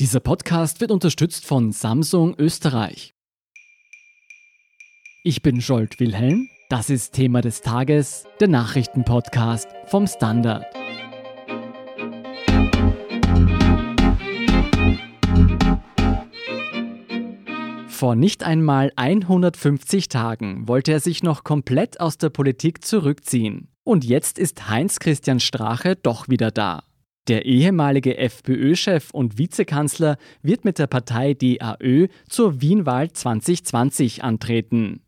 Dieser Podcast wird unterstützt von Samsung Österreich. Ich bin Scholt Wilhelm. Das ist Thema des Tages, der Nachrichtenpodcast vom Standard. Vor nicht einmal 150 Tagen wollte er sich noch komplett aus der Politik zurückziehen. Und jetzt ist Heinz Christian Strache doch wieder da. Der ehemalige FPÖ-Chef und Vizekanzler wird mit der Partei DAÖ zur Wienwahl 2020 antreten.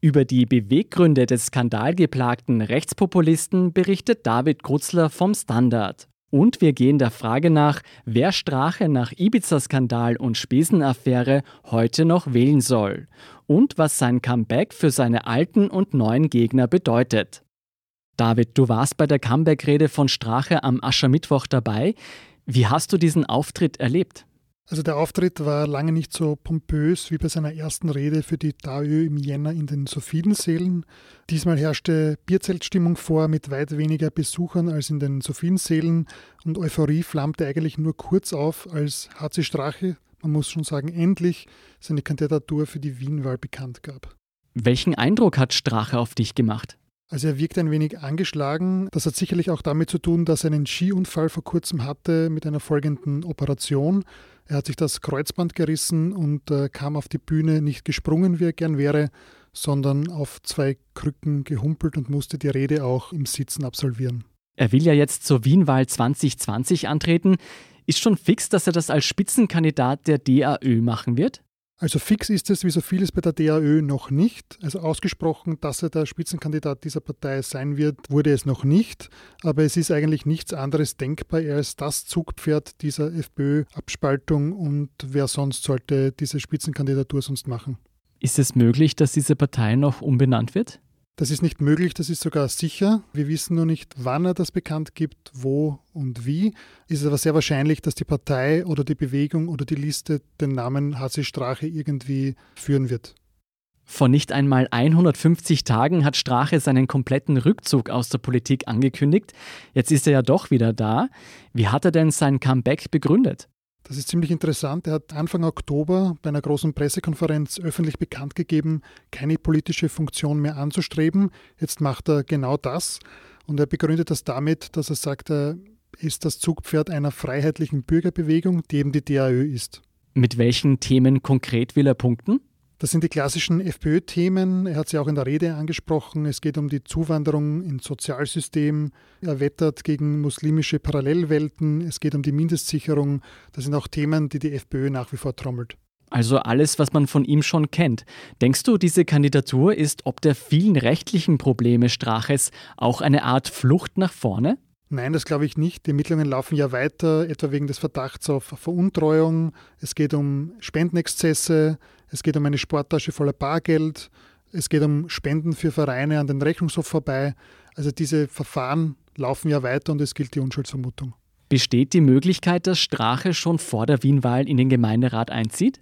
Über die Beweggründe des skandalgeplagten Rechtspopulisten berichtet David Grutzler vom Standard. Und wir gehen der Frage nach, wer Strache nach Ibiza-Skandal und Spesenaffäre heute noch wählen soll und was sein Comeback für seine alten und neuen Gegner bedeutet. David, du warst bei der Comeback-Rede von Strache am Aschermittwoch dabei. Wie hast du diesen Auftritt erlebt? Also der Auftritt war lange nicht so pompös wie bei seiner ersten Rede für die DAÖ im Jänner in den Sophiensälen. Diesmal herrschte Bierzeltstimmung vor mit weit weniger Besuchern als in den Sophiensälen und Euphorie flammte eigentlich nur kurz auf, als HC Strache, man muss schon sagen, endlich seine Kandidatur für die Wienwahl bekannt gab. Welchen Eindruck hat Strache auf dich gemacht? Also er wirkt ein wenig angeschlagen. Das hat sicherlich auch damit zu tun, dass er einen Skiunfall vor kurzem hatte mit einer folgenden Operation. Er hat sich das Kreuzband gerissen und äh, kam auf die Bühne nicht gesprungen, wie er gern wäre, sondern auf zwei Krücken gehumpelt und musste die Rede auch im Sitzen absolvieren. Er will ja jetzt zur Wienwahl 2020 antreten. Ist schon fix, dass er das als Spitzenkandidat der DAÖ machen wird? Also fix ist es, wie so vieles bei der DAÖ, noch nicht. Also ausgesprochen, dass er der Spitzenkandidat dieser Partei sein wird, wurde es noch nicht. Aber es ist eigentlich nichts anderes denkbar. Er ist das Zugpferd dieser FPÖ-Abspaltung und wer sonst sollte diese Spitzenkandidatur sonst machen? Ist es möglich, dass diese Partei noch umbenannt wird? Das ist nicht möglich, das ist sogar sicher. Wir wissen nur nicht, wann er das bekannt gibt, wo und wie. Es ist aber sehr wahrscheinlich, dass die Partei oder die Bewegung oder die Liste den Namen HC Strache irgendwie führen wird. Vor nicht einmal 150 Tagen hat Strache seinen kompletten Rückzug aus der Politik angekündigt. Jetzt ist er ja doch wieder da. Wie hat er denn sein Comeback begründet? Das ist ziemlich interessant. Er hat Anfang Oktober bei einer großen Pressekonferenz öffentlich bekannt gegeben, keine politische Funktion mehr anzustreben. Jetzt macht er genau das und er begründet das damit, dass er sagt, er ist das Zugpferd einer freiheitlichen Bürgerbewegung, die eben die DAÖ ist. Mit welchen Themen konkret will er punkten? Das sind die klassischen FPÖ-Themen. Er hat sie auch in der Rede angesprochen. Es geht um die Zuwanderung ins Sozialsystem. Er wettert gegen muslimische Parallelwelten. Es geht um die Mindestsicherung. Das sind auch Themen, die die FPÖ nach wie vor trommelt. Also alles, was man von ihm schon kennt. Denkst du, diese Kandidatur ist ob der vielen rechtlichen Probleme Straches auch eine Art Flucht nach vorne? Nein, das glaube ich nicht. Die Ermittlungen laufen ja weiter, etwa wegen des Verdachts auf Veruntreuung. Es geht um Spendenexzesse, es geht um eine Sporttasche voller Bargeld, es geht um Spenden für Vereine an den Rechnungshof vorbei. Also diese Verfahren laufen ja weiter und es gilt die Unschuldsvermutung. Besteht die Möglichkeit, dass Strache schon vor der Wienwahl in den Gemeinderat einzieht?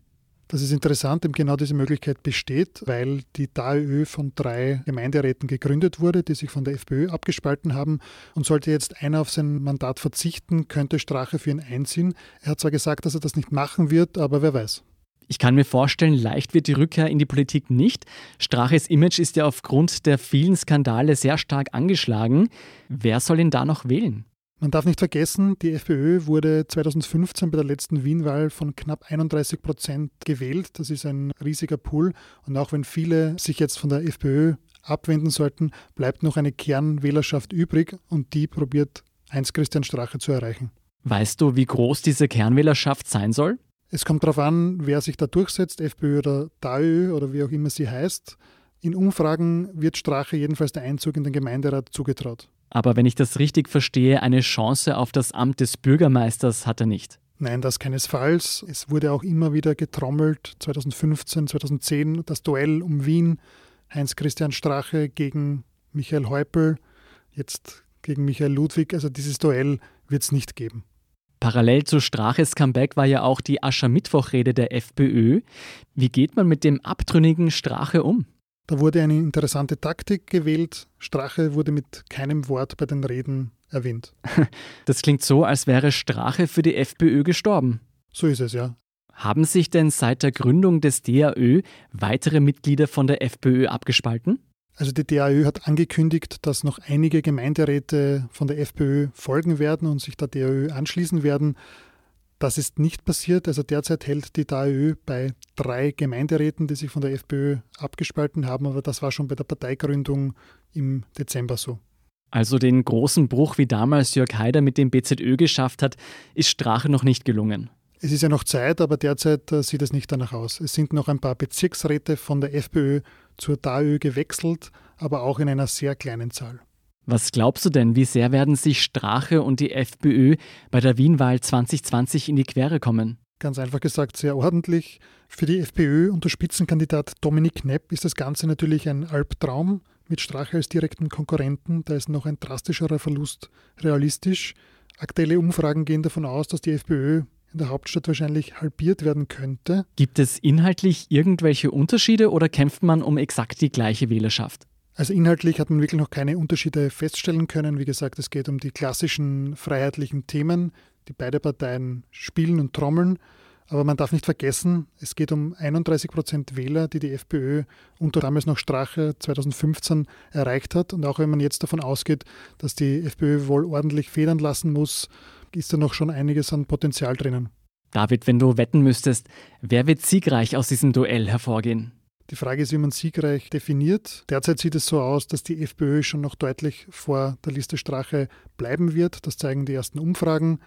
Das ist interessant, eben genau diese Möglichkeit besteht, weil die DAÖ von drei Gemeinderäten gegründet wurde, die sich von der FPÖ abgespalten haben. Und sollte jetzt einer auf sein Mandat verzichten, könnte Strache für ihn einziehen. Er hat zwar gesagt, dass er das nicht machen wird, aber wer weiß. Ich kann mir vorstellen, leicht wird die Rückkehr in die Politik nicht. Straches Image ist ja aufgrund der vielen Skandale sehr stark angeschlagen. Wer soll ihn da noch wählen? Man darf nicht vergessen, die FPÖ wurde 2015 bei der letzten Wienwahl von knapp 31 Prozent gewählt. Das ist ein riesiger Pool. Und auch wenn viele sich jetzt von der FPÖ abwenden sollten, bleibt noch eine Kernwählerschaft übrig und die probiert Heinz-Christian Strache zu erreichen. Weißt du, wie groß diese Kernwählerschaft sein soll? Es kommt darauf an, wer sich da durchsetzt, FPÖ oder DAÖ oder wie auch immer sie heißt. In Umfragen wird Strache jedenfalls der Einzug in den Gemeinderat zugetraut. Aber wenn ich das richtig verstehe, eine Chance auf das Amt des Bürgermeisters hat er nicht. Nein, das keinesfalls. Es wurde auch immer wieder getrommelt. 2015, 2010 das Duell um Wien. Heinz-Christian Strache gegen Michael Häupl, jetzt gegen Michael Ludwig. Also dieses Duell wird es nicht geben. Parallel zu Straches Comeback war ja auch die Aschermittwochrede der FPÖ. Wie geht man mit dem abtrünnigen Strache um? Da wurde eine interessante Taktik gewählt. Strache wurde mit keinem Wort bei den Reden erwähnt. Das klingt so, als wäre Strache für die FPÖ gestorben. So ist es, ja. Haben sich denn seit der Gründung des DAÖ weitere Mitglieder von der FPÖ abgespalten? Also die DAÖ hat angekündigt, dass noch einige Gemeinderäte von der FPÖ folgen werden und sich der DAÖ anschließen werden. Das ist nicht passiert. Also derzeit hält die DAÖ bei drei Gemeinderäten, die sich von der FPÖ abgespalten haben, aber das war schon bei der Parteigründung im Dezember so. Also den großen Bruch, wie damals Jörg Haider mit dem BZÖ geschafft hat, ist Strache noch nicht gelungen. Es ist ja noch Zeit, aber derzeit äh, sieht es nicht danach aus. Es sind noch ein paar Bezirksräte von der FPÖ zur DAÖ gewechselt, aber auch in einer sehr kleinen Zahl. Was glaubst du denn, wie sehr werden sich Strache und die FPÖ bei der Wienwahl 2020 in die Quere kommen? Ganz einfach gesagt, sehr ordentlich. Für die FPÖ und der Spitzenkandidat Dominik Knepp ist das Ganze natürlich ein Albtraum mit Strache als direkten Konkurrenten. Da ist noch ein drastischerer Verlust realistisch. Aktuelle Umfragen gehen davon aus, dass die FPÖ in der Hauptstadt wahrscheinlich halbiert werden könnte. Gibt es inhaltlich irgendwelche Unterschiede oder kämpft man um exakt die gleiche Wählerschaft? Also inhaltlich hat man wirklich noch keine Unterschiede feststellen können. Wie gesagt, es geht um die klassischen freiheitlichen Themen, die beide Parteien spielen und trommeln. Aber man darf nicht vergessen, es geht um 31 Prozent Wähler, die die FPÖ unter damals noch Strache 2015 erreicht hat. Und auch wenn man jetzt davon ausgeht, dass die FPÖ wohl ordentlich federn lassen muss, ist da noch schon einiges an Potenzial drinnen. David, wenn du wetten müsstest, wer wird siegreich aus diesem Duell hervorgehen? Die Frage ist, wie man siegreich definiert. Derzeit sieht es so aus, dass die FPÖ schon noch deutlich vor der Liste Strache bleiben wird. Das zeigen die ersten Umfragen.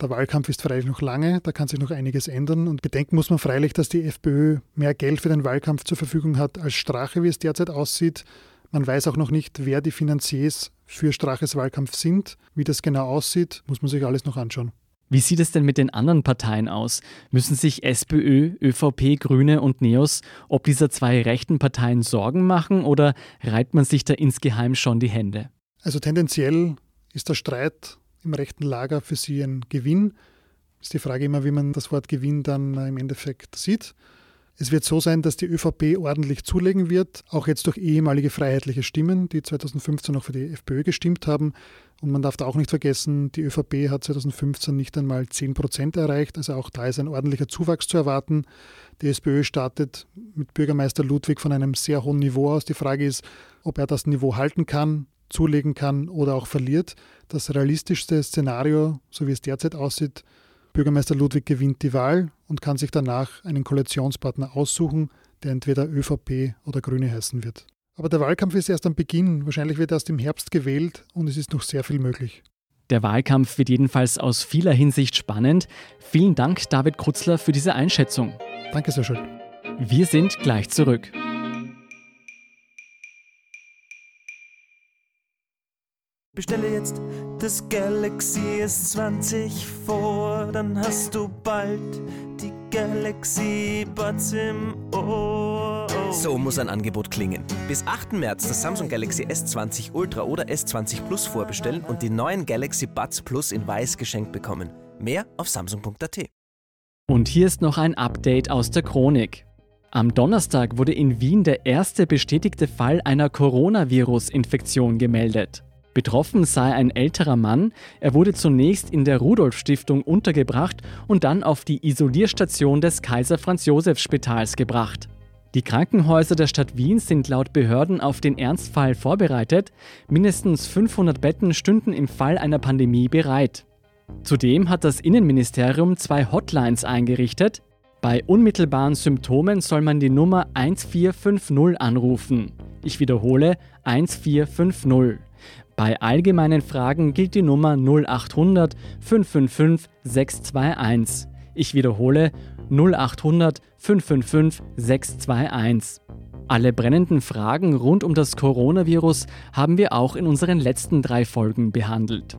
Der Wahlkampf ist freilich noch lange, da kann sich noch einiges ändern. Und bedenken muss man freilich, dass die FPÖ mehr Geld für den Wahlkampf zur Verfügung hat als Strache, wie es derzeit aussieht. Man weiß auch noch nicht, wer die Finanziers für Straches Wahlkampf sind. Wie das genau aussieht, muss man sich alles noch anschauen. Wie sieht es denn mit den anderen Parteien aus? Müssen sich SPÖ, ÖVP, Grüne und Neos ob dieser zwei rechten Parteien Sorgen machen oder reibt man sich da insgeheim schon die Hände? Also tendenziell ist der Streit im rechten Lager für sie ein Gewinn. Ist die Frage immer, wie man das Wort Gewinn dann im Endeffekt sieht. Es wird so sein, dass die ÖVP ordentlich zulegen wird, auch jetzt durch ehemalige freiheitliche Stimmen, die 2015 noch für die FPÖ gestimmt haben. Und man darf da auch nicht vergessen, die ÖVP hat 2015 nicht einmal 10 Prozent erreicht, also auch da ist ein ordentlicher Zuwachs zu erwarten. Die SPÖ startet mit Bürgermeister Ludwig von einem sehr hohen Niveau aus. Die Frage ist, ob er das Niveau halten kann, zulegen kann oder auch verliert. Das realistischste Szenario, so wie es derzeit aussieht, Bürgermeister Ludwig gewinnt die Wahl und kann sich danach einen Koalitionspartner aussuchen, der entweder ÖVP oder Grüne heißen wird. Aber der Wahlkampf ist erst am Beginn. Wahrscheinlich wird erst im Herbst gewählt und es ist noch sehr viel möglich. Der Wahlkampf wird jedenfalls aus vieler Hinsicht spannend. Vielen Dank, David Krutzler, für diese Einschätzung. Danke sehr schön. Wir sind gleich zurück. Bestelle jetzt das Galaxy S20 vor, dann hast du bald die Galaxy Buds im Ohr. So muss ein Angebot klingen. Bis 8. März das Samsung Galaxy S20 Ultra oder S20 Plus vorbestellen und die neuen Galaxy Buds Plus in weiß geschenkt bekommen. Mehr auf samsung.at. Und hier ist noch ein Update aus der Chronik. Am Donnerstag wurde in Wien der erste bestätigte Fall einer Coronavirus-Infektion gemeldet. Betroffen sei ein älterer Mann. Er wurde zunächst in der Rudolf Stiftung untergebracht und dann auf die Isolierstation des Kaiser Franz Josef Spitals gebracht. Die Krankenhäuser der Stadt Wien sind laut Behörden auf den Ernstfall vorbereitet. Mindestens 500 Betten stünden im Fall einer Pandemie bereit. Zudem hat das Innenministerium zwei Hotlines eingerichtet. Bei unmittelbaren Symptomen soll man die Nummer 1450 anrufen. Ich wiederhole 1450. Bei allgemeinen Fragen gilt die Nummer 0800 555 621. Ich wiederhole 0800 555 621. Alle brennenden Fragen rund um das Coronavirus haben wir auch in unseren letzten drei Folgen behandelt.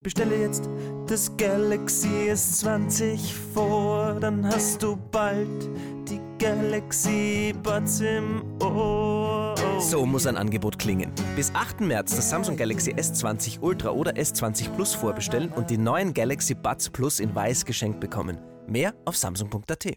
Bestelle jetzt das Galaxy S20 vor, dann hast du bald die Galaxy Buds im Ohr. So muss ein Angebot klingen. Bis 8. März das Samsung Galaxy S20 Ultra oder S20 Plus vorbestellen und die neuen Galaxy Buds Plus in weiß geschenkt bekommen. Mehr auf samsung.at.